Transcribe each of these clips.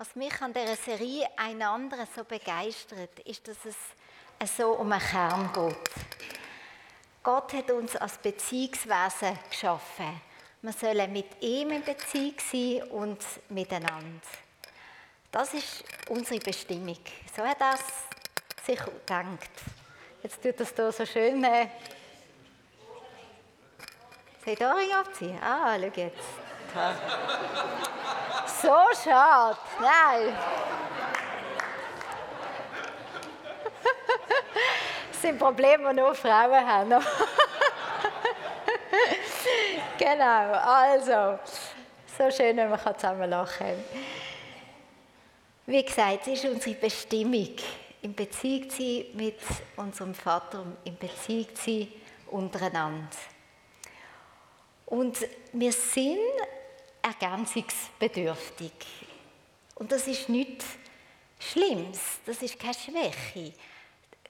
Was mich an dieser Serie einander so begeistert, ist, dass es so um einen Kern geht. Gott hat uns als Beziehungswesen geschaffen. Wir sollen mit ihm in Beziehung sein und miteinander. Das ist unsere Bestimmung. So hat er sich gedacht. Jetzt tut das hier so schön. Äh Soll ich da abziehen? Ah, schau jetzt. So schade. Nein. Das sind Probleme, die nur Frauen haben. genau, also. So schön, wenn wir zusammen lachen können. Wie gesagt, es ist unsere Bestimmung, in Beziehung zu sein mit unserem Vater, in Beziehung zu sein untereinander. Und wir sind ergänzungsbedürftig. Und das ist nichts Schlimmes, das ist keine Schwäche.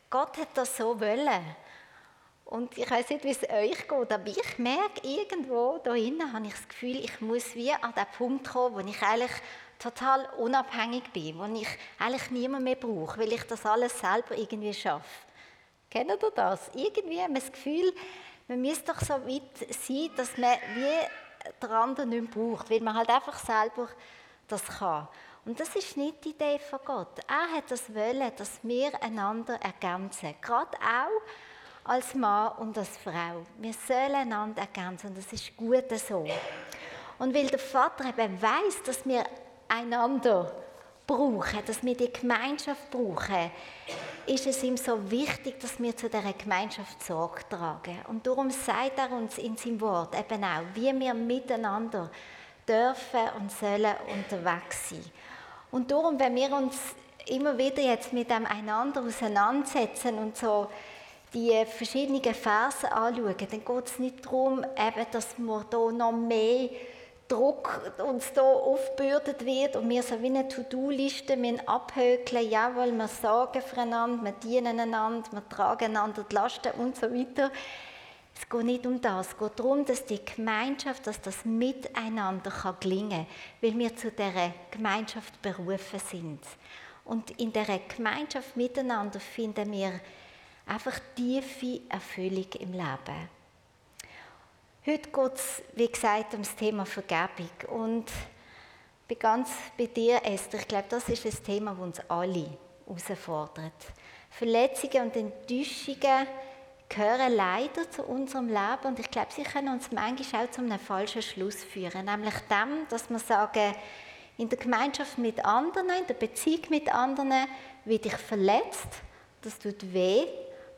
Gott hat das so wollen. Und ich weiß nicht, wie es euch geht, aber ich merke irgendwo da innen, habe ich das Gefühl, ich muss wie an den Punkt kommen, wo ich eigentlich total unabhängig bin, wo ich eigentlich niemand mehr brauche, weil ich das alles selber irgendwie schaffe. Kennt ihr das? Irgendwie haben wir das Gefühl, man müsste doch so weit sein, dass man wie der andere nicht braucht, weil man halt einfach selber das kann. Und das ist nicht die Idee von Gott. Er hat das wollen, dass wir einander ergänzen. Gerade auch als Mann und als Frau. Wir sollen einander ergänzen und das ist gut so. Und weil der Vater eben weiß, dass wir einander brauchen, dass wir die Gemeinschaft brauchen, ist es ihm so wichtig, dass wir zu dieser Gemeinschaft Sorge tragen. Und darum sagt er uns in seinem Wort eben auch, wie wir miteinander dürfen und sollen unterwegs sein. Und darum, wenn wir uns immer wieder jetzt mit dem einander auseinandersetzen und so die verschiedenen Verse anschauen, dann geht es nicht darum, eben, dass wir hier noch mehr Druck uns hier aufgebürdet wird und wir so wie eine To-Do-Liste abhökeln, jawohl, wir sorgen füreinander, wir dienen einander, wir tragen einander die Lasten und so weiter. Es geht nicht um das. Es geht darum, dass die Gemeinschaft, dass das Miteinander kann gelingen kann, weil wir zu dieser Gemeinschaft berufen sind. Und in dieser Gemeinschaft miteinander finden wir einfach tiefe Erfüllung im Leben. Heute geht es, wie gesagt, um das Thema Vergebung. Und bin ganz bei dir, Esther. Ich glaube, das ist ein Thema, das uns alle herausfordert. Verletzungen und Enttäuschungen gehören leider zu unserem Leben und ich glaube, sie können uns manchmal auch zu einem falschen Schluss führen. Nämlich dem, dass wir sagen, in der Gemeinschaft mit anderen, in der Beziehung mit anderen, werde ich verletzt, das tut weh,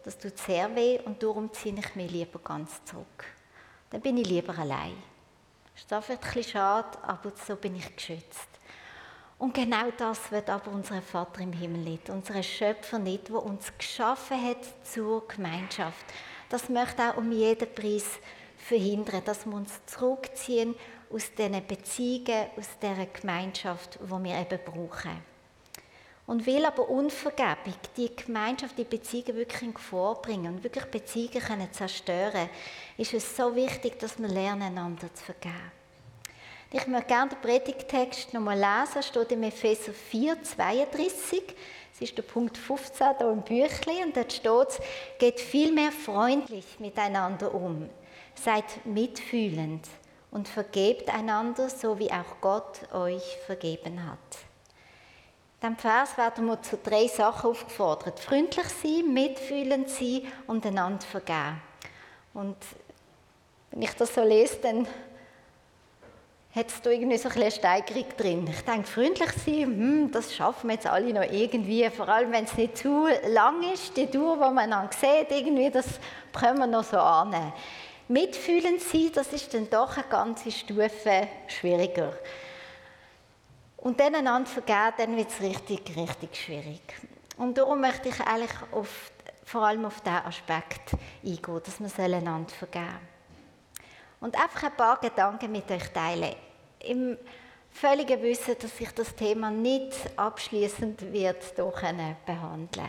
das tut sehr weh und darum ziehe ich mich lieber ganz zurück dann bin ich lieber allein. Das ist ein bisschen schade, aber so bin ich geschützt. Und genau das wird aber unser Vater im Himmel nicht, unser Schöpfer nicht, der uns geschaffen hat zur Gemeinschaft. Das möchte auch um jeden Preis verhindern, dass wir uns zurückziehen aus diesen Beziehungen, aus dieser Gemeinschaft, die wir eben brauchen. Und will aber Unvergebung die Gemeinschaft, die Beziehungen wirklich in Gefahr bringen und wirklich Beziehungen können zerstören, ist es so wichtig, dass wir lernen, einander zu vergeben. Ich möchte gerne den Predigtext nochmal lesen. Es steht im Epheser 4, 32. Das ist der Punkt 15 hier im Büchlein. Und dort steht es, geht vielmehr freundlich miteinander um. Seid mitfühlend und vergebt einander, so wie auch Gott euch vergeben hat diesem Vers werden wir zu drei Sachen aufgefordert. Freundlich sein, mitfühlend sein und einander vergeben. Und wenn ich das so lese, dann hat es da irgendwie so ein eine Steigerung drin. Ich denke, freundlich sein, hm, das schaffen wir jetzt alle noch irgendwie, vor allem wenn es nicht zu lang ist, die Tour, die man dann sieht, irgendwie, das können wir noch so annehmen. Mitfühlend sein, das ist dann doch eine ganze Stufe schwieriger. Und dann einander vergeben, dann wird es richtig, richtig schwierig. Und darum möchte ich eigentlich auf, vor allem auf diesen Aspekt eingehen, dass wir einander vergeben Und einfach ein paar Gedanken mit euch teilen. Im völligen Wissen, dass ich das Thema nicht abschließend wird behandeln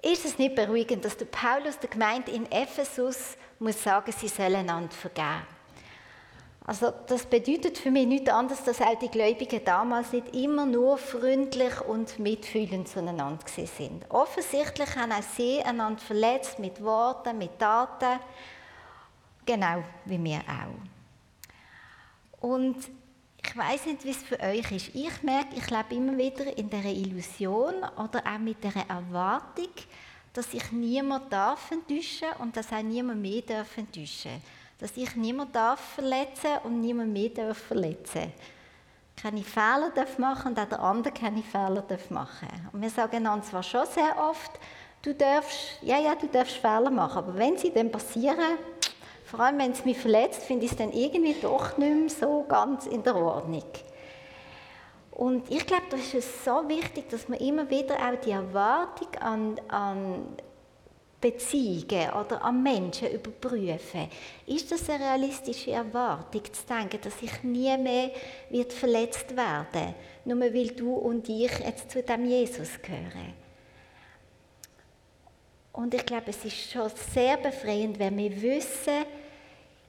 Ist es nicht beruhigend, dass der Paulus der Gemeinde in Ephesus muss sagen, sie sollen einander vergeben? Also das bedeutet für mich nichts anderes, dass auch die Gläubigen damals nicht immer nur freundlich und mitfühlend zueinander sind. Offensichtlich haben auch sie einander verletzt mit Worten, mit Taten, genau wie wir auch. Und ich weiß nicht, wie es für euch ist. Ich merke, ich lebe immer wieder in der Illusion oder auch mit der Erwartung, dass ich niemand darf enttäuschen und dass auch niemand mehr darf enttäuschen dass ich niemand darf verletzen und niemand mehr darf verletzen keine Fehler darf machen und auch der andere keine Fehler darf machen. Und wir sagen einander zwar schon sehr oft, du darfst, ja, ja, du darfst Fehler machen, aber wenn sie dann passieren, vor allem wenn es mich verletzt, finde ich es dann irgendwie doch nicht mehr so ganz in der Ordnung. Und ich glaube, das ist so wichtig, dass man immer wieder auch die Erwartung an, an Beziehungen oder an Menschen überprüfen. Ist das eine realistische Erwartung, zu denken, dass ich nie mehr wird verletzt werde, nur weil du und ich jetzt zu dem Jesus gehören? Und ich glaube, es ist schon sehr befreiend, wenn wir wissen,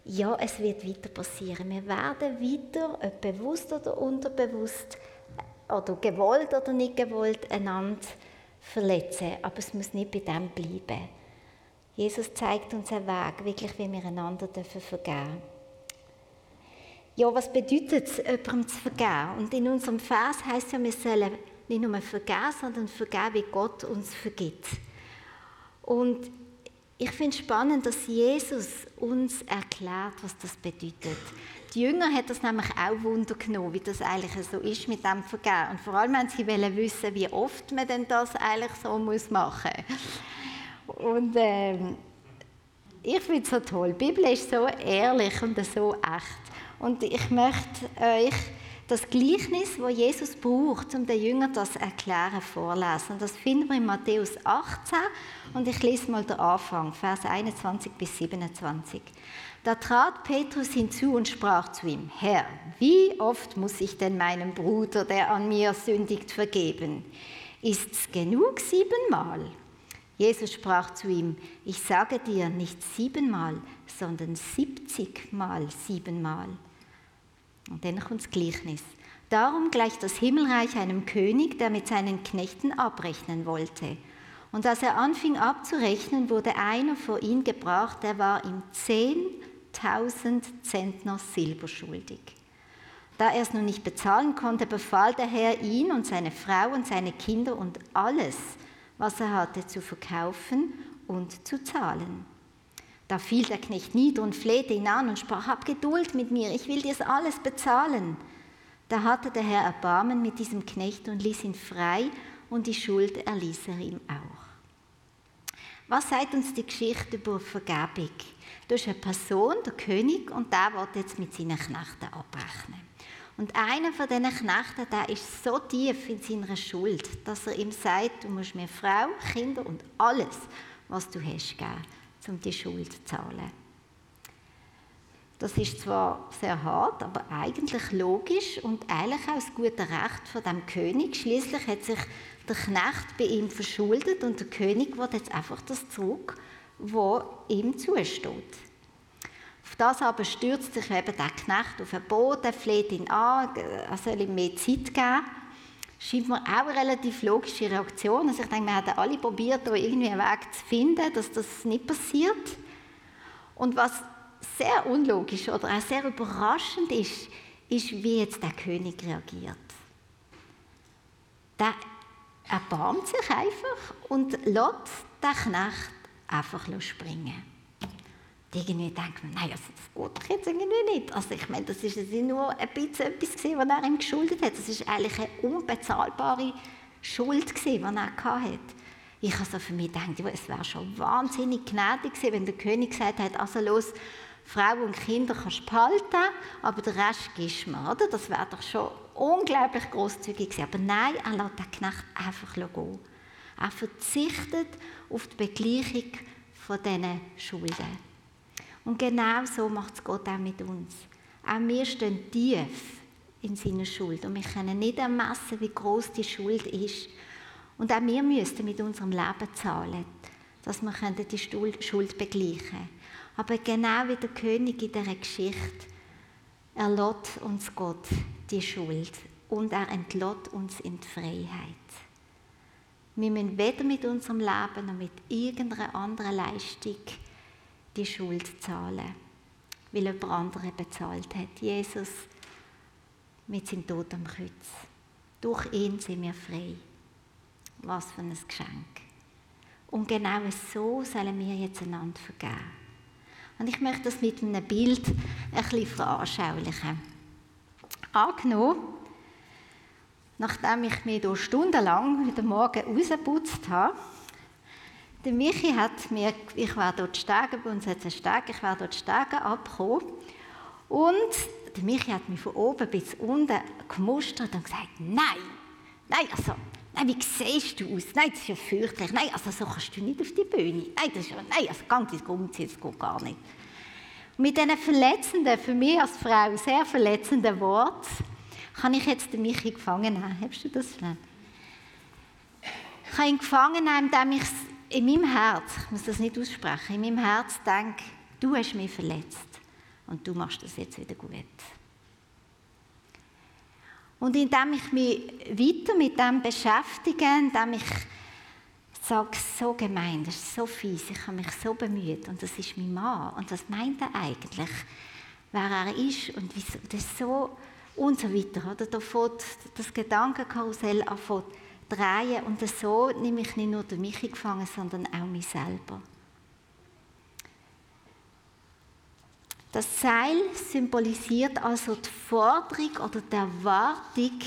ja, es wird weiter passieren. Wir werden weiter, ob bewusst oder unterbewusst, oder gewollt oder nicht gewollt, einander verletzen. Aber es muss nicht bei dem bleiben. Jesus zeigt uns einen Weg, wirklich, wie wir einander dürfen vergeben Ja, was bedeutet es, jemandem zu vergeben? Und in unserem Vers heißt es ja, wir sollen nicht nur vergeben, sondern vergeben, wie Gott uns vergibt. Und ich finde es spannend, dass Jesus uns erklärt, was das bedeutet. Die Jünger hat das nämlich auch Wunder genommen, wie das eigentlich so ist mit dem Vergeben. Und vor allem wenn sie wissen, wie oft man denn das eigentlich so machen muss. Und ähm, ich finde es so toll. Die Bibel ist so ehrlich und so echt. Und ich möchte euch das Gleichnis, das Jesus braucht, um den Jüngern das erklären, vorlesen. Und das finden wir in Matthäus 18 und ich lese mal den Anfang, Vers 21 bis 27. Da trat Petrus hinzu und sprach zu ihm, Herr, wie oft muss ich denn meinem Bruder, der an mir sündigt, vergeben? Ist's genug siebenmal? Jesus sprach zu ihm, ich sage dir nicht siebenmal, sondern siebzigmal siebenmal. Und dann kommt das Gleichnis. Darum gleicht das Himmelreich einem König, der mit seinen Knechten abrechnen wollte. Und als er anfing abzurechnen, wurde einer vor ihn gebracht, der war ihm zehntausend Zentner Silber schuldig. Da er es nun nicht bezahlen konnte, befahl der Herr ihn und seine Frau und seine Kinder und alles, was er hatte, zu verkaufen und zu zahlen. Da fiel der Knecht nieder und flehte ihn an und sprach, hab Geduld mit mir, ich will dir alles bezahlen. Da hatte der Herr Erbarmen mit diesem Knecht und ließ ihn frei und die Schuld erließ er ihm auch. Was sagt uns die Geschichte über Vergebung? Du hast eine Person, der König, und der wird jetzt mit seinen Knechten abrechnen. Und einer von diesen Knechten, der ist so tief in seiner Schuld, dass er ihm sagt, du musst mir Frau, Kinder und alles, was du hast, geben, um die Schuld zu zahlen. Das ist zwar sehr hart, aber eigentlich logisch und eigentlich auch das gute Recht von dem König. Schließlich hat sich der Knecht bei ihm verschuldet und der König wird jetzt einfach das zurück, was ihm zusteht. Das aber stürzt sich eben der Knecht auf den Boden, fleht ihn an, er soll ihm mehr Zeit geben. Scheint mir auch eine relativ logische Reaktion. Also ich denke, wir haben alle probiert, da irgendwie einen Weg zu finden, dass das nicht passiert. Und was sehr unlogisch oder auch sehr überraschend ist, ist, wie jetzt der König reagiert. Der erbarmt sich einfach und lässt den Knecht einfach springen irgendwie denkt man, nein, also das geht doch jetzt irgendwie nicht. Also ich meine, das ist nur ein bisschen etwas gewesen, was er ihm geschuldet hat. Das ist eigentlich eine unbezahlbare Schuld gewesen, die er hatte. Ich habe so für mich gedacht, es wäre schon wahnsinnig gnädig gewesen, wenn der König gesagt hätte, also los, Frau und Kinder kannst du behalten, aber den Rest gibst du mir, oder? Das wäre doch schon unglaublich großzügig gewesen. Aber nein, er lässt den Knecht einfach gehen. Er verzichtet auf die Begleichung von diesen Schulden. Und genau so macht es Gott auch mit uns. Auch wir stehen tief in seiner Schuld und wir können nicht ermessen, wie groß die Schuld ist. Und auch wir müssten mit unserem Leben zahlen, dass wir die Schuld begleichen können. Aber genau wie der König in dieser Geschichte erlott uns Gott die Schuld und er entlott uns in die Freiheit. Wir müssen weder mit unserem Leben noch mit irgendeiner anderen Leistung die Schuld zahlen, weil jemand andere bezahlt hat. Jesus mit seinem Tod am Kreuz. Durch ihn sind wir frei. Was für ein Geschenk. Und genau so sollen wir jetzt einander vergeben. Und ich möchte das mit einem Bild ein veranschaulichen. Angenommen, nachdem ich mich hier stundenlang wieder Morgen rausgeputzt habe, der Michi hat mir, ich war dort steigen, bei uns hat es einen Steg, ich war dort steigen abgekommen und der Michi hat mich von oben bis unten gemustert und gesagt, nein, nein, also, nein, wie siehst du aus? Nein, das ist ja fürchterlich. Nein, also so kannst du nicht auf die Bühne. Nein, das ist ja, nein, also ganz ins Umziehen, geht gar nicht. Mit diesen verletzenden, für mich als Frau sehr verletzenden Worten, kann ich jetzt den Michi gefangen nehmen. Hast du das schon? Ich kann ihn gefangen nehmen, indem ich in meinem Herz, ich muss das nicht aussprechen, in meinem Herz denke, du hast mich verletzt und du machst das jetzt wieder gut. Und indem ich mich weiter mit dem beschäftige, indem ich sage, so gemein, das ist so fies, ich habe mich so bemüht und das ist mein Mann und was meint er eigentlich, wer er ist und wieso, das ist so und so weiter. Oder? Da fährt das Gedankenkarussell an drehen und so nehme ich nicht nur den Michi gefangen, sondern auch mich selber. Das Seil symbolisiert also die Forderung oder die Erwartung,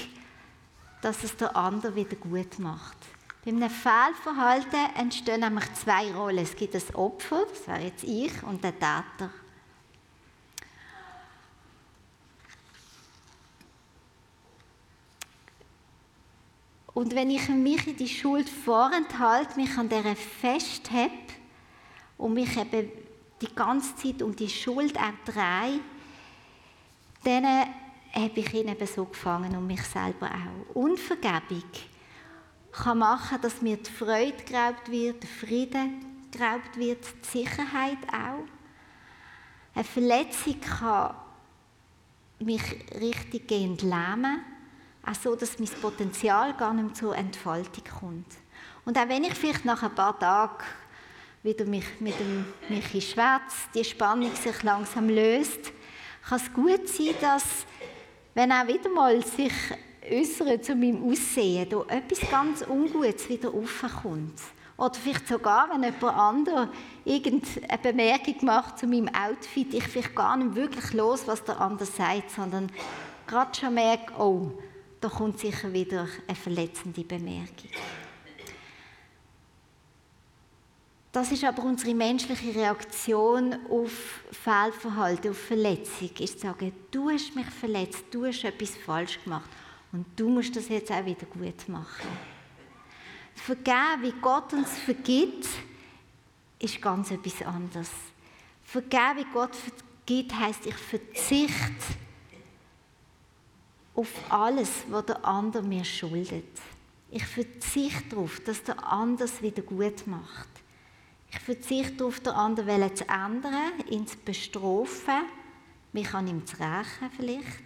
dass es der andere wieder gut macht. Bei einem Fehlverhalten entstehen nämlich zwei Rollen. Es gibt das Opfer, das wäre jetzt ich, und der Täter. Und wenn ich mich in die Schuld vorenthalte, mich an der festhebe und mich eben die ganze Zeit um die Schuld auch drehe, dann habe ich ihn eben so gefangen und mich selber auch. Unvergebung kann machen, dass mir die Freude geraubt wird, der Frieden geraubt wird, die Sicherheit auch. Eine Verletzung kann mich richtiggehend lähmen, auch so, dass mein Potenzial gar nicht zur Entfaltung kommt. Und auch wenn ich vielleicht nach ein paar Tagen wieder mich mit dem Michi Schwätz, die Spannung sich langsam löst, kann es gut sein, dass, wenn auch wieder mal sich äußert zu meinem Aussehen, da etwas ganz Ungutes wieder aufkommt. Oder vielleicht sogar, wenn jemand anderes irgendeine Bemerkung macht zu meinem Outfit, ich vielleicht gar nicht wirklich los, was der andere sagt, sondern gerade schon merke, oh, da kommt sicher wieder eine verletzende Bemerkung. Das ist aber unsere menschliche Reaktion auf Fehlverhalten, auf Verletzung. Ist zu sagen, du hast mich verletzt, du hast etwas falsch gemacht und du musst das jetzt auch wieder gut machen. Vergeben, wie Gott uns vergibt, ist ganz etwas anderes. Vergeben, wie Gott vergibt, heißt, ich verzichte auf alles, was der andere mir schuldet. Ich verzichte darauf, dass der andere es wieder gut macht. Ich verzichte darauf, den anderen zu ändern, ihn zu bestrafen, mich an ihm zu rächen vielleicht.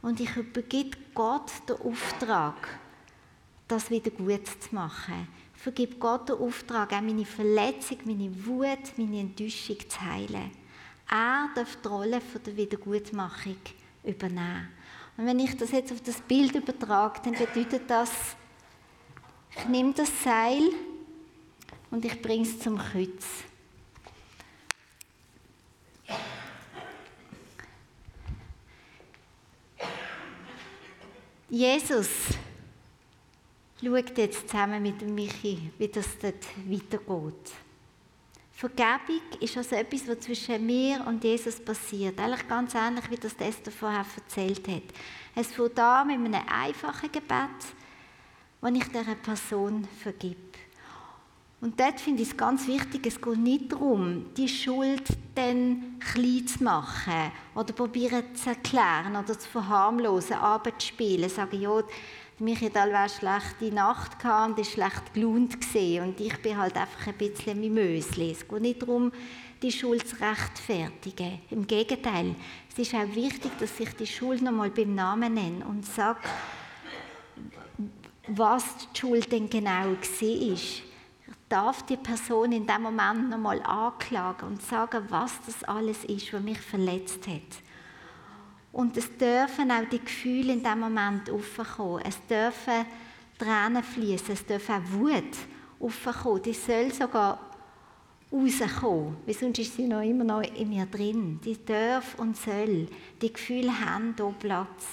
Und ich übergebe Gott den Auftrag, das wieder gut zu machen. Ich vergebe Gott den Auftrag, auch meine Verletzung, meine Wut, meine Enttäuschung zu heilen. Er darf die Rolle der Wiedergutmachung übernehmen. Und wenn ich das jetzt auf das Bild übertrage, dann bedeutet das, ich nehme das Seil und ich bringe es zum Kreuz. Jesus schaut jetzt zusammen mit Michi, wie das dort weitergeht. Vergebung ist also etwas, was zwischen mir und Jesus passiert. Eigentlich ganz ähnlich, wie das Esther vorher erzählt hat. Es fängt an mit einem einfachen Gebet, wo ich dieser Person vergib. Und dort finde ich es ganz wichtig, es geht nicht darum, die Schuld dann klein zu machen oder probieren zu erklären oder zu verharmlosen, abzuspielen, sagen, ja, Michael war schlechte Nacht und ist schlecht gelaunt und ich bin halt einfach ein bisschen Mimösli. Es geht nicht darum, die Schuld zu rechtfertigen. Im Gegenteil, es ist auch wichtig, dass ich die Schuld nochmal beim Namen nenne und sage, was die Schuld denn genau war. Ich darf die Person in dem Moment nochmal anklagen und sagen, was das alles ist, was mich verletzt hat. Und es dürfen auch die Gefühle in dem Moment aufkommen. Es dürfen Tränen fließen, es dürfen auch Wut aufkommen. Die soll sogar rauskommen, weil sonst ist sie noch immer noch in mir drin. Die darf und soll. Die Gefühle haben hier Platz.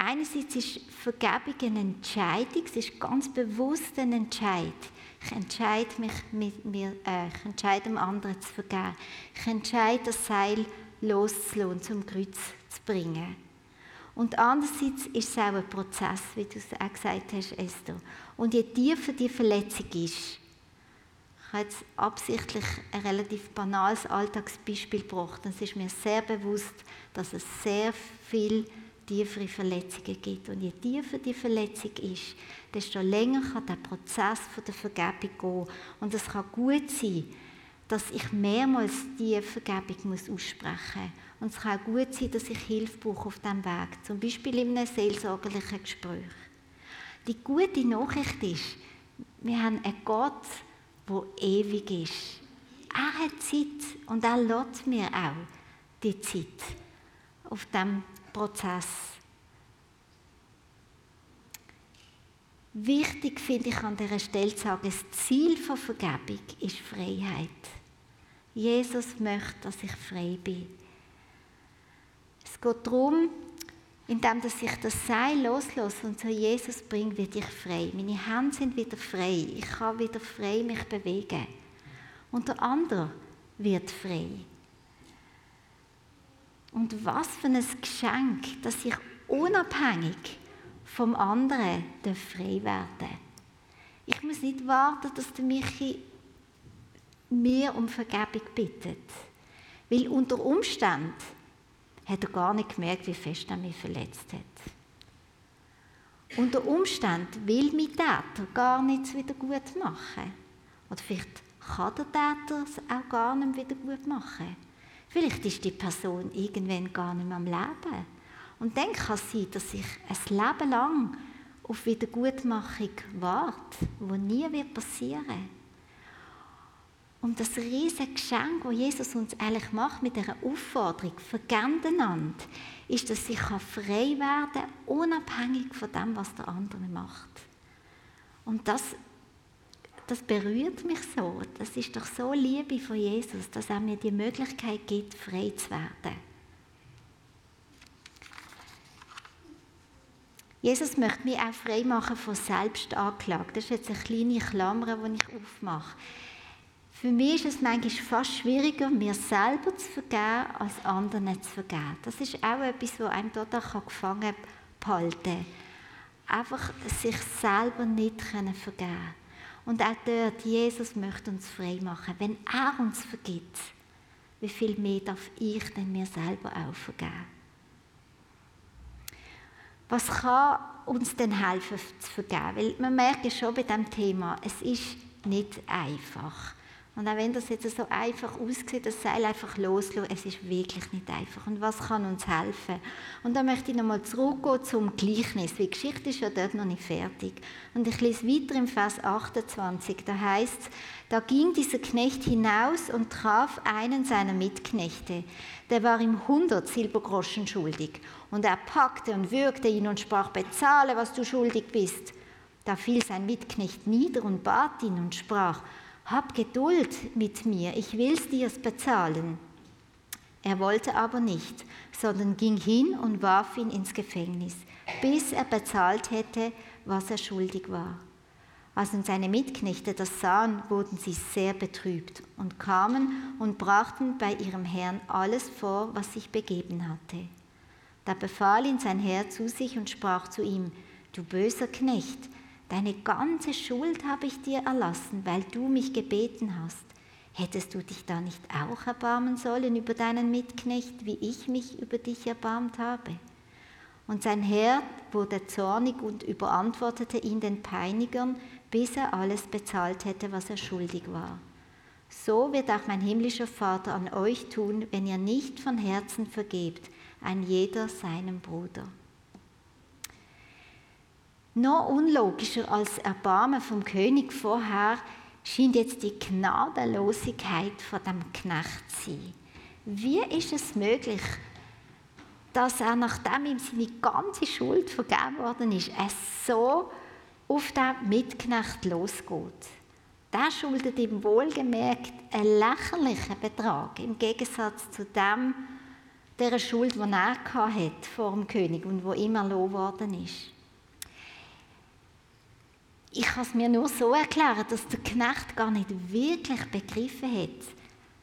Einerseits ist Vergebung eine Entscheidung, es ist ganz bewusst ein Entscheid. Ich entscheide mich, mit mir, äh, ich entscheide dem anderen zu vergeben. Ich entscheide, das Seil loszulassen zum Kreuz zu bringen. Und andererseits ist es auch ein Prozess, wie du es auch gesagt hast, Esther. Und je tiefer die Verletzung ist, ich habe jetzt absichtlich ein relativ banales Alltagsbeispiel gebracht. Es ist mir sehr bewusst, dass es sehr viel tiefere Verletzungen gibt. Und je tiefer die Verletzung ist, desto länger kann der Prozess der Vergebung gehen. Und es kann gut sein, dass ich mehrmals die Vergebung muss aussprechen muss. Und es kann auch gut sein, dass ich Hilfe brauche auf diesem Weg, zum Beispiel in einem seelsorgerlichen Gespräch. Die gute Nachricht ist, wir haben einen Gott, der ewig ist. Er hat Zeit und er lässt mir auch die Zeit auf diesem Prozess. Wichtig finde ich an dieser Stelle zu sagen, das Ziel von Vergebung ist Freiheit. Jesus möchte, dass ich frei bin. Es geht darum, indem dass ich das Seil loslasse und zu Jesus bringe, werde ich frei. Meine Hände sind wieder frei. Ich kann wieder frei mich bewegen. Und der andere wird frei. Und was für ein Geschenk, dass ich unabhängig vom anderen frei werden darf. Ich muss nicht warten, dass der Michi mir um Vergebung bittet. Weil unter Umständen hat er gar nicht gemerkt, wie fest er mich verletzt hat. Unter Umständen will mein Täter gar nichts wieder gut machen. Oder vielleicht kann der Täter es auch gar nicht wieder gut machen. Vielleicht ist die Person irgendwann gar nicht mehr am Leben. Und dann kann es sein, dass ich ein Leben lang auf Wiedergutmachung warte, wo nie passieren wird. Und das riesige Geschenk, das Jesus uns eigentlich macht mit dieser Aufforderung, vergebt einander, ist, dass ich frei werden kann, unabhängig von dem, was der andere macht. Und das, das berührt mich so. Das ist doch so Liebe von Jesus, dass er mir die Möglichkeit gibt, frei zu werden. Jesus möchte mich auch frei machen von Selbstanklage. Das ist jetzt eine kleine Klammer, die ich aufmache. Für mich ist es manchmal fast schwieriger, mir selber zu vergeben, als anderen zu vergeben. Das ist auch etwas, was einem dort gefangen behalten kann. Einfach sich selber nicht vergeben können. Und auch dort, Jesus möchte uns frei machen. Wenn er uns vergibt, wie viel mehr darf ich denn mir selber auch vergeben? Was kann uns denn helfen zu vergeben? Weil man merkt ja schon bei diesem Thema, es ist nicht einfach. Und auch wenn das jetzt so einfach aussieht, das Seil einfach loslassen, es ist wirklich nicht einfach. Und was kann uns helfen? Und da möchte ich nochmal zurückgehen zum Gleichnis, weil die Geschichte ist ja dort noch nicht fertig. Und ich lese weiter im Vers 28, da heißt es, da ging dieser Knecht hinaus und traf einen seiner Mitknechte. Der war ihm 100 Silbergroschen schuldig. Und er packte und würgte ihn und sprach, bezahle, was du schuldig bist. Da fiel sein Mitknecht nieder und bat ihn und sprach, hab Geduld mit mir, ich will's dir bezahlen. Er wollte aber nicht, sondern ging hin und warf ihn ins Gefängnis, bis er bezahlt hätte, was er schuldig war. Als nun seine Mitknechte das sahen, wurden sie sehr betrübt und kamen und brachten bei ihrem Herrn alles vor, was sich begeben hatte. Da befahl ihn sein Herr zu sich und sprach zu ihm, Du böser Knecht, Deine ganze Schuld habe ich dir erlassen, weil du mich gebeten hast. Hättest du dich da nicht auch erbarmen sollen über deinen Mitknecht, wie ich mich über dich erbarmt habe? Und sein Herr wurde zornig und überantwortete ihn den Peinigern, bis er alles bezahlt hätte, was er schuldig war. So wird auch mein himmlischer Vater an euch tun, wenn ihr nicht von Herzen vergebt, ein jeder seinem Bruder. Noch unlogischer als Erbarmen vom König vorher scheint jetzt die Gnadenlosigkeit von dem Knecht zu sein. Wie ist es möglich, dass er, nachdem ihm seine ganze Schuld vergeben worden ist, es so auf den Mitknecht losgeht? Der schuldet ihm wohlgemerkt einen lächerlichen Betrag im Gegensatz zu dem, der Schuld, die er hatte vor dem König und wo immer erlogen worden ist. Ich kann es mir nur so erklären, dass der Knecht gar nicht wirklich begriffen hat,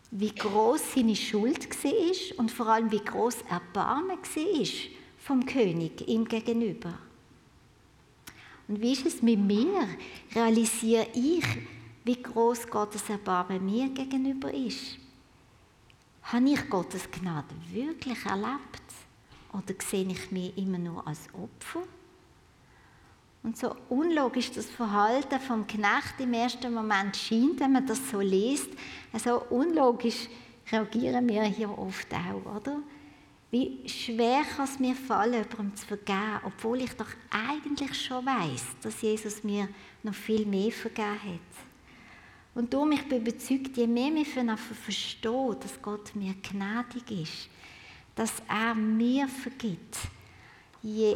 wie groß seine Schuld war und vor allem wie groß Erbarmen war vom König ihm gegenüber. Und wie ist es mit mir? Realisiere ich, wie groß Gottes Erbarmen mir gegenüber ist? Habe ich Gottes Gnade wirklich erlebt? Oder sehe ich mich immer nur als Opfer? Und so unlogisch das Verhalten vom Knecht im ersten Moment scheint, wenn man das so liest, so unlogisch reagieren wir hier oft auch, oder? Wie schwer kann es mir fallen, jemandem zu vergeben, obwohl ich doch eigentlich schon weiß, dass Jesus mir noch viel mehr vergeben hat. Und darum, ich bin überzeugt, je mehr wir verstehen, dass Gott mir gnädig ist, dass er mir vergibt, je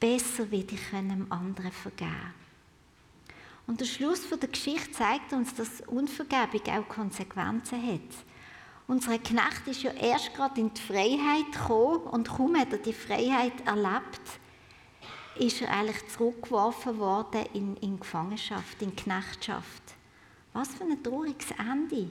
besser ich einem anderen vergeben. Und der Schluss der Geschichte zeigt uns, dass Unvergebung auch Konsequenzen hat. Unser Knecht ist ja erst gerade in die Freiheit gekommen und kaum hat er die Freiheit erlebt, ist er eigentlich zurückgeworfen worden in, in Gefangenschaft, in Knechtschaft. Was für ein trauriges Ende.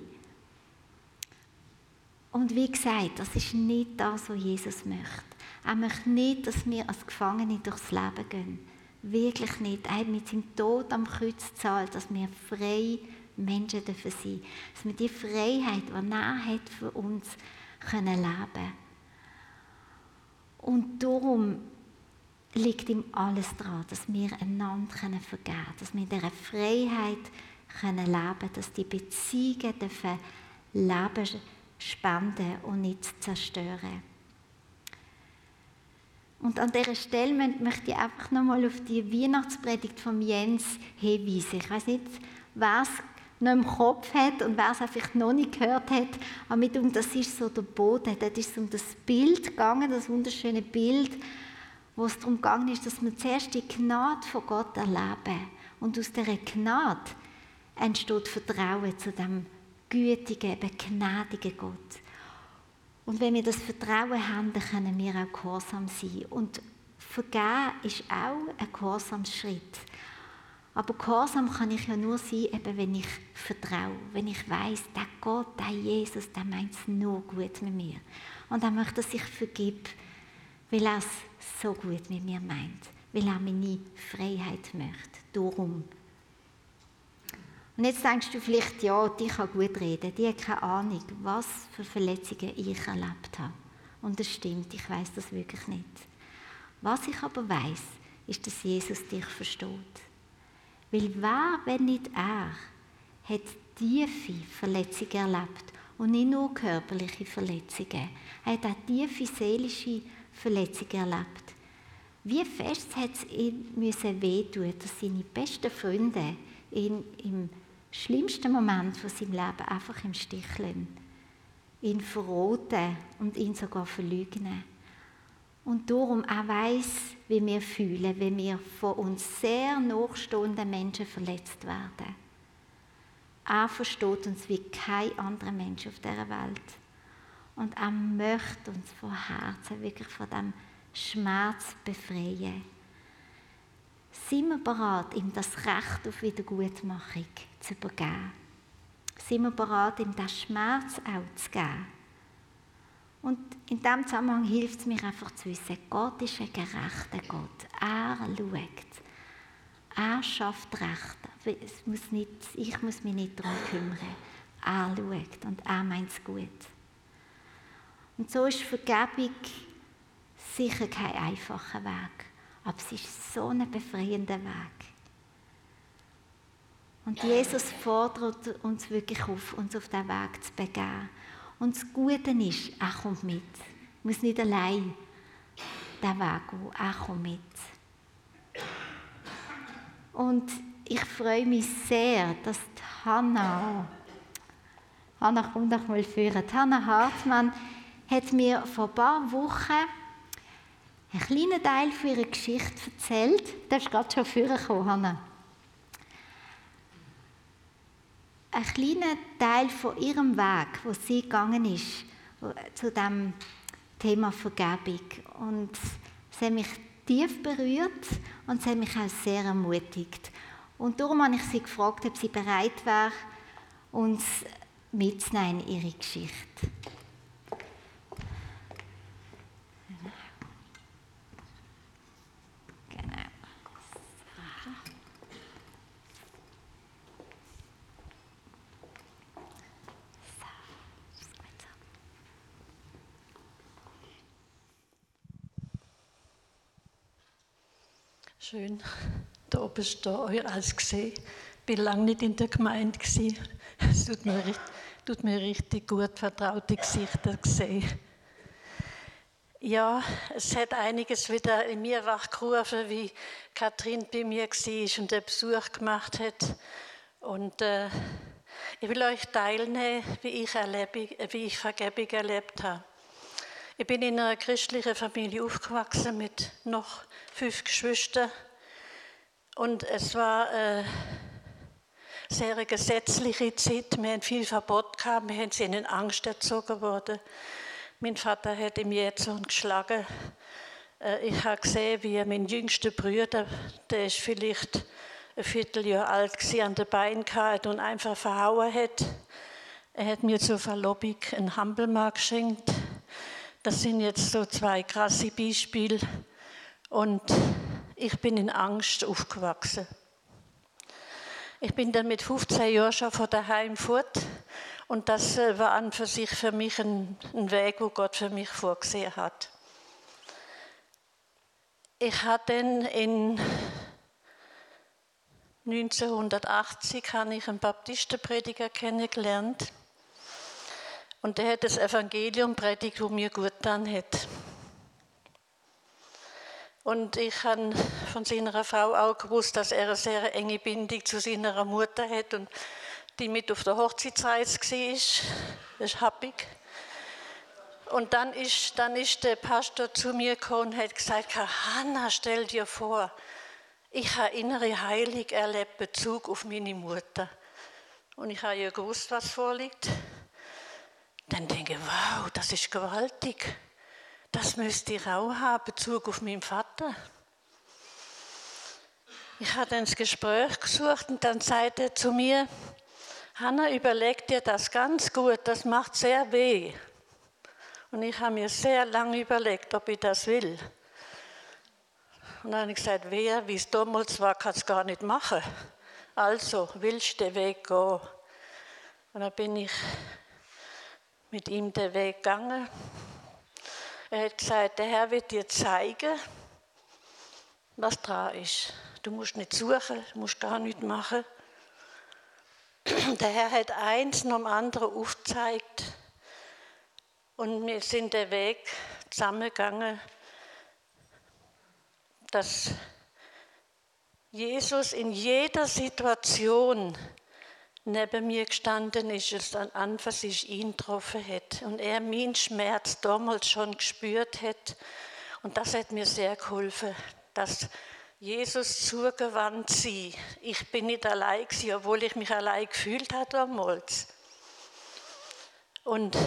Und wie gesagt, das ist nicht das, was Jesus möchte. Er möchte nicht, dass wir als Gefangene durchs Leben gehen. Wirklich nicht. Er hat mit seinem Tod am Kreuz gezahlt, dass wir frei Menschen dürfen sein Dass wir die Freiheit, die er hat für uns, können leben Und darum liegt ihm alles daran, dass wir einander vergeben können, dass wir in dieser Freiheit können leben dass die Beziehungen dürfen Leben spenden und nicht zerstören. Und an dieser Stelle möchte ich einfach nochmal auf die Weihnachtspredigt von Jens hinweisen. Ich weiß nicht, wer es noch im Kopf hat und wer es einfach noch nicht gehört hat, aber mit um das ist so der Boden. Dort ist es um das Bild gegangen, das wunderschöne Bild, wo es darum gegangen ist, dass wir zuerst die Gnade von Gott erleben. Und aus dieser Gnade entsteht Vertrauen zu dem gütigen, gnädigen Gott. Und wenn wir das Vertrauen haben, dann können wir auch gehorsam sein. Und vergeben ist auch ein Gehorsamsschritt. Aber Gehorsam kann ich ja nur sein, eben wenn ich vertraue, wenn ich weiß, der Gott, der Jesus, der meint es nur gut mit mir. Und er möchte, dass ich vergib, weil er es so gut mit mir meint, weil er meine Freiheit möchte. Darum und jetzt denkst du vielleicht, ja, die kann gut reden, die hat keine Ahnung, was für Verletzungen ich erlebt habe. Und das stimmt, ich weiß das wirklich nicht. Was ich aber weiß, ist, dass Jesus dich versteht. Weil wer, wenn nicht er, hat tiefe Verletzungen erlebt und nicht nur körperliche Verletzungen. Er hat auch tiefe seelische Verletzungen erlebt. Wie fest hat es ihm wehtun, dass seine besten Freunde ihn im schlimmsten Moment von seinem Leben einfach im Stich lassen. Ihn verroten und ihn sogar verleugnen. Und darum auch weiss, wie wir fühlen, wenn wir von uns sehr nachstehenden Menschen verletzt werden. Er versteht uns wie kein anderer Mensch auf dieser Welt. Und er möchte uns von Herzen wirklich von dem Schmerz befreien. Sind wir bereit, ihm das Recht auf Wiedergutmachung zu übergeben? Sind wir bereit, ihm das Schmerz auch zu geben? Und in diesem Zusammenhang hilft es mir einfach zu wissen, Gott ist ein gerechter Gott. Er schaut. Er schafft Recht. Es muss nicht, ich muss mich nicht darum kümmern. Er schaut und er meint es gut. Und so ist Vergebung sicher kein einfacher Weg, aber es ist so ein befreiender Weg. Und Jesus fordert uns wirklich auf, uns auf diesen Weg zu begeben. Und das Gute ist, er kommt mit. Ich muss nicht allein diesen Weg gehen, er kommt mit. Und ich freue mich sehr, dass Hanna, Hanna kommt doch mal führen, Hanna Hartmann hat mir vor ein paar Wochen einen kleinen Teil von ihrer Geschichte erzählt. Da ist gerade schon vorgekommen, Hanna. Ein kleiner Teil von ihrem Weg, wo sie gegangen ist, zu dem Thema Vergebung. Und es hat mich tief berührt und es hat mich auch sehr ermutigt. Und darum habe ich sie gefragt, ob sie bereit wäre, uns mitzunehmen in ihre Geschichte. Schön, da oben da euch alles gesehen. Ich war lange nicht in der Gemeinde. Es tut mir, tut mir richtig gut, vertraute Gesichter gesehen. Ja, es hat einiges wieder in mir wachgerufen, wie Kathrin bei mir war und den Besuch gemacht hat. Und äh, ich will euch teilnehmen, wie ich, erlebe, wie ich Vergebung erlebt habe. Ich bin in einer christlichen Familie aufgewachsen mit noch fünf Geschwistern. Und es war eine sehr gesetzliche Zeit. Wir haben viel Verbot gehabt, wir haben sie in Angst erzogen worden. Mein Vater hat ihm jetzt geschlagen. Äh, ich habe gesehen, wie mein jüngster Bruder, der ist vielleicht ein Vierteljahr alt war, an den Beinen hatte und einfach verhauen hat. Er hat mir zur Verlobung einen Hampelmark geschenkt. Das sind jetzt so zwei krasse Beispiele. Und ich bin in Angst aufgewachsen. Ich bin dann mit 15 Jahren schon von daheim fort. Und das äh, war an für sich für mich ein, ein Weg, wo Gott für mich vorgesehen hat. Ich hatte dann in 1980 habe ich einen Baptistenprediger kennengelernt. Und der hat das Evangelium predigt, wo mir gut getan hat. Und ich habe von seiner Frau auch gewusst, dass er eine sehr enge Bindung zu seiner Mutter hat und die mit auf der Hochzeitsreise war. Das ist happig. Und dann ist, dann ist der Pastor zu mir gekommen und hat gesagt, Hanna, stell dir vor, ich habe innere Heilig erlebt, Bezug auf meine Mutter. Und ich habe ja gewusst, was vorliegt dann denke ich, wow, das ist gewaltig. Das müsste ich auch haben, Bezug auf meinen Vater. Ich habe dann das Gespräch gesucht und dann sagte er zu mir, Hanna, überleg dir das ganz gut, das macht sehr weh. Und ich habe mir sehr lange überlegt, ob ich das will. Und dann habe ich gesagt, wer, wie es damals war, kann es gar nicht machen. Also, willst du den Weg gehen? Und dann bin ich mit ihm den Weg gegangen. Er hat gesagt, der Herr wird dir zeigen, was dran ist. Du musst nicht suchen, du musst gar nichts machen. Der Herr hat eins nach dem anderen aufgezeigt und wir sind den Weg zusammengegangen, dass Jesus in jeder Situation neben mir gestanden ist, dann an für sich ihn getroffen hat und er meinen Schmerz damals schon gespürt hat. Und das hat mir sehr geholfen, dass Jesus zugewandt sie. Ich bin nicht allein gewesen, obwohl ich mich allein gefühlt habe damals. Und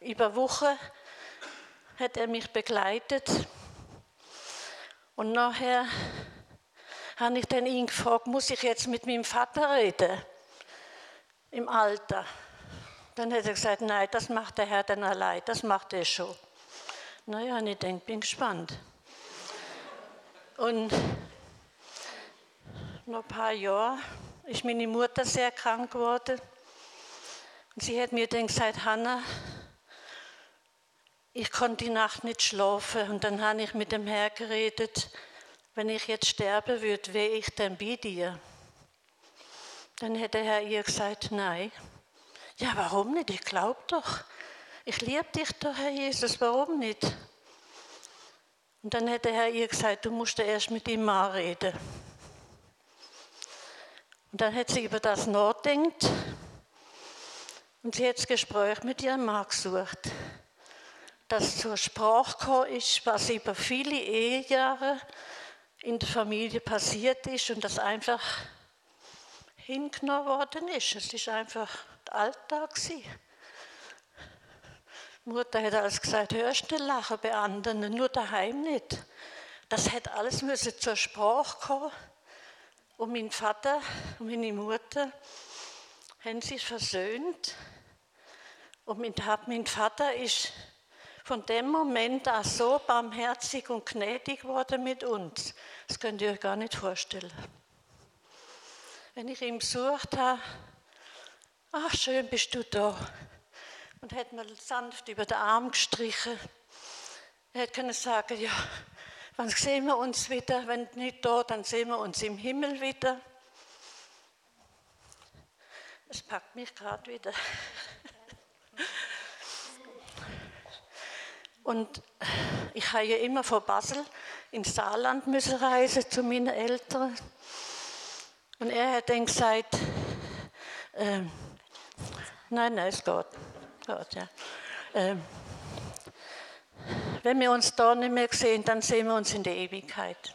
über Wochen hat er mich begleitet. Und nachher habe ich dann ihn gefragt, muss ich jetzt mit meinem Vater reden? Im Alter. Dann hat er gesagt, nein, das macht der Herr dann allein, das macht er schon. Naja, und ich denke, bin gespannt. Und nach ein paar Jahren ist meine Mutter sehr krank geworden. Und sie hat mir dann gesagt, Hanna, ich konnte die Nacht nicht schlafen und dann habe ich mit dem Herr geredet, wenn ich jetzt sterben würde, wäre ich denn bei dir? Dann hätte Herr ihr gesagt, nein. Ja, warum nicht? Ich glaube doch. Ich liebe dich doch, Herr Jesus, warum nicht? Und dann hätte Herr ihr gesagt, du musst erst mit ihm mal reden. Und dann hat sie über das nachdenkt und sie hat das Gespräch mit ihrem Mann gesucht. Das zur Sprache gekommen ist, was über viele Ehejahre in der Familie passiert ist und das einfach hingenommen worden ist. Es ist einfach der Alltag. Die Mutter hat alles gesagt, hörst du lachen bei anderen, nur daheim nicht. Das hat alles müssen zur Sprache kommen. Und mein Vater und meine Mutter haben sich versöhnt. Und mein Vater ist von dem Moment an so barmherzig und gnädig geworden mit uns. Das könnt ihr euch gar nicht vorstellen. Wenn ich ihn besucht habe, ach schön bist du da. Und hat mir sanft über den Arm gestrichen. Er hätte können sagen, ja, Wann sehen wir uns wieder? Wenn nicht da, dann sehen wir uns im Himmel wieder. Es packt mich gerade wieder. Und ich habe ja immer von Basel ins Saarland müssen reisen zu meinen Eltern. Und er hat dann gesagt, ähm, nein, nein, es geht. geht ja. Ähm, wenn wir uns da nicht mehr sehen, dann sehen wir uns in der Ewigkeit.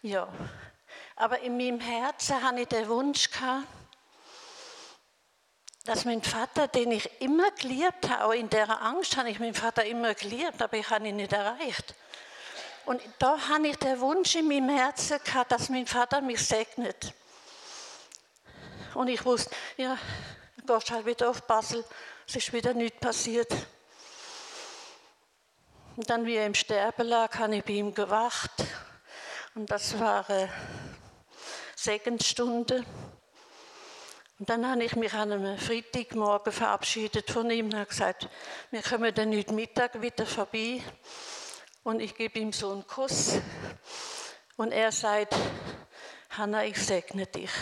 Ja, aber in meinem Herzen habe ich den Wunsch gehabt, dass mein Vater, den ich immer geliebt habe, auch in der Angst habe ich meinen Vater immer geliebt, aber ich habe ihn nicht erreicht. Und da habe ich den Wunsch in meinem Herzen gehabt, dass mein Vater mich segnet. Und ich wusste, ja, du gehst halt wieder auf Basel, es ist wieder nichts passiert. Und dann, wie er im Sterben lag, habe ich bei ihm gewacht. Und das war eine Segendstunde. Und dann habe ich mich an einem Freitagmorgen verabschiedet von ihm und habe gesagt, wir kommen dann heute Mittag wieder vorbei. Und ich gebe ihm so einen Kuss. Und er sagt, Hanna, ich segne dich.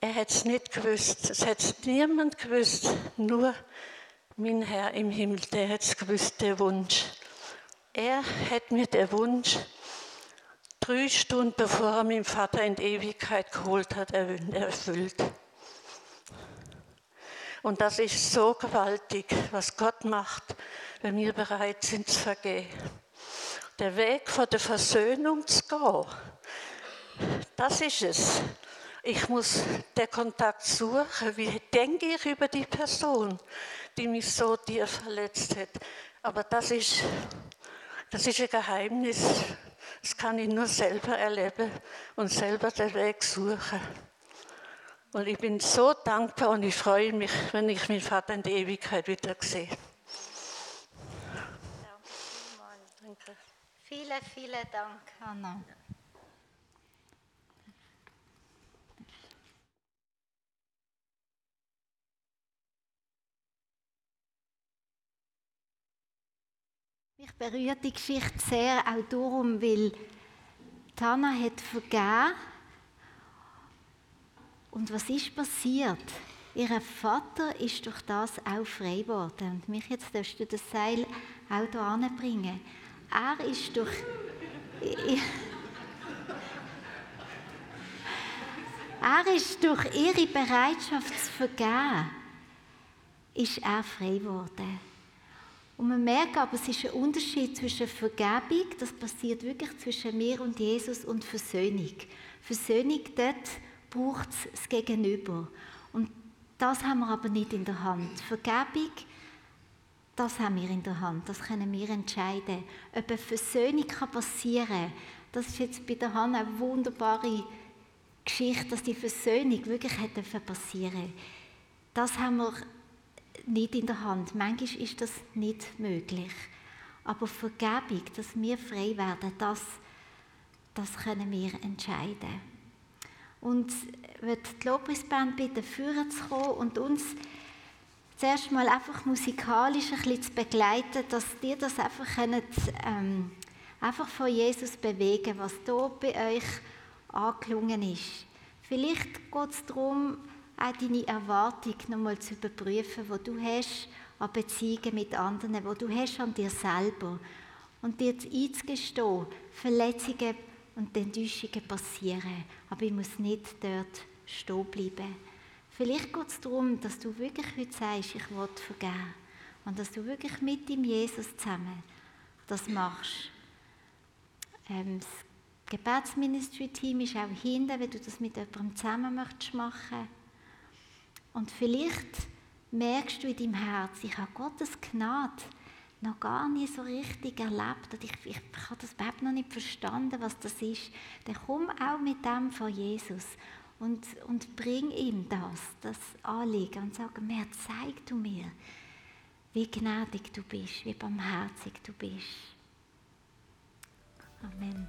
Er hat es nicht gewusst. Es hat niemand gewusst, nur mein Herr im Himmel, der hat es gewusst, der Wunsch. Er hat mir den Wunsch, drei Stunden bevor er meinen Vater in die Ewigkeit geholt hat, erfüllt. Und das ist so gewaltig, was Gott macht, wenn wir bereit sind zu vergehen. Der Weg von der Versöhnung zu gehen, das ist es. Ich muss den Kontakt suchen. Wie denke ich über die Person, die mich so dir verletzt hat? Aber das ist, das ist ein Geheimnis. Das kann ich nur selber erleben und selber den Weg suchen. Und ich bin so dankbar und ich freue mich, wenn ich meinen Vater in der Ewigkeit wieder sehe. Danke. Vielen, vielen Dank, Anna. Mich berührt die Geschichte sehr auch darum, weil Tana hat vergeben. Und was ist passiert? Ihr Vater ist durch das auch frei geworden. Und mich jetzt darfst du das Seil auch hier anbringen. Er ist durch... er ist durch ihre Bereitschaft zu vergeben, ist er frei geworden. Und man merkt aber, es ist ein Unterschied zwischen Vergebung, das passiert wirklich zwischen mir und Jesus, und Versöhnung. Versöhnung, dort braucht es das Gegenüber. Und das haben wir aber nicht in der Hand. Vergebung, das haben wir in der Hand. Das können wir entscheiden. Ob eine Versöhnung passieren kann, das ist jetzt bei der Hanna eine wunderbare Geschichte, dass die Versöhnung wirklich hätte passieren Das haben wir nicht in der Hand. Manchmal ist das nicht möglich. Aber Vergebung, dass wir frei werden, das, das können wir entscheiden. Und wird die Lobpreisband bitten, führen zu kommen und uns zuerst mal einfach musikalisch ein bisschen zu begleiten, dass dir das einfach könnt, ähm, einfach von Jesus bewegen, was hier bei euch angelungen ist. Vielleicht geht es darum, auch deine Erwartung nochmal zu überprüfen, wo du hast an Beziehungen mit anderen, wo du hast an dir selber und dir einzugestehen, Verletzungen und Enttäuschungen passieren, aber ich muss nicht dort stehen bleiben. Vielleicht geht es darum, dass du wirklich heute sagst, ich will vergeben und dass du wirklich mit dem Jesus zusammen das machst. Ähm, das Gebetsministry-Team ist auch hinten, wenn du das mit jemandem zusammen möchtest machen. Und vielleicht merkst du in deinem Herz, ich habe Gottes Gnade noch gar nie so richtig erlebt und ich, ich, ich habe das überhaupt noch nicht verstanden, was das ist, dann komm auch mit dem von Jesus und, und bring ihm das, das Anliegen und sag mir, zeig du mir, wie gnädig du bist, wie barmherzig du bist. Amen.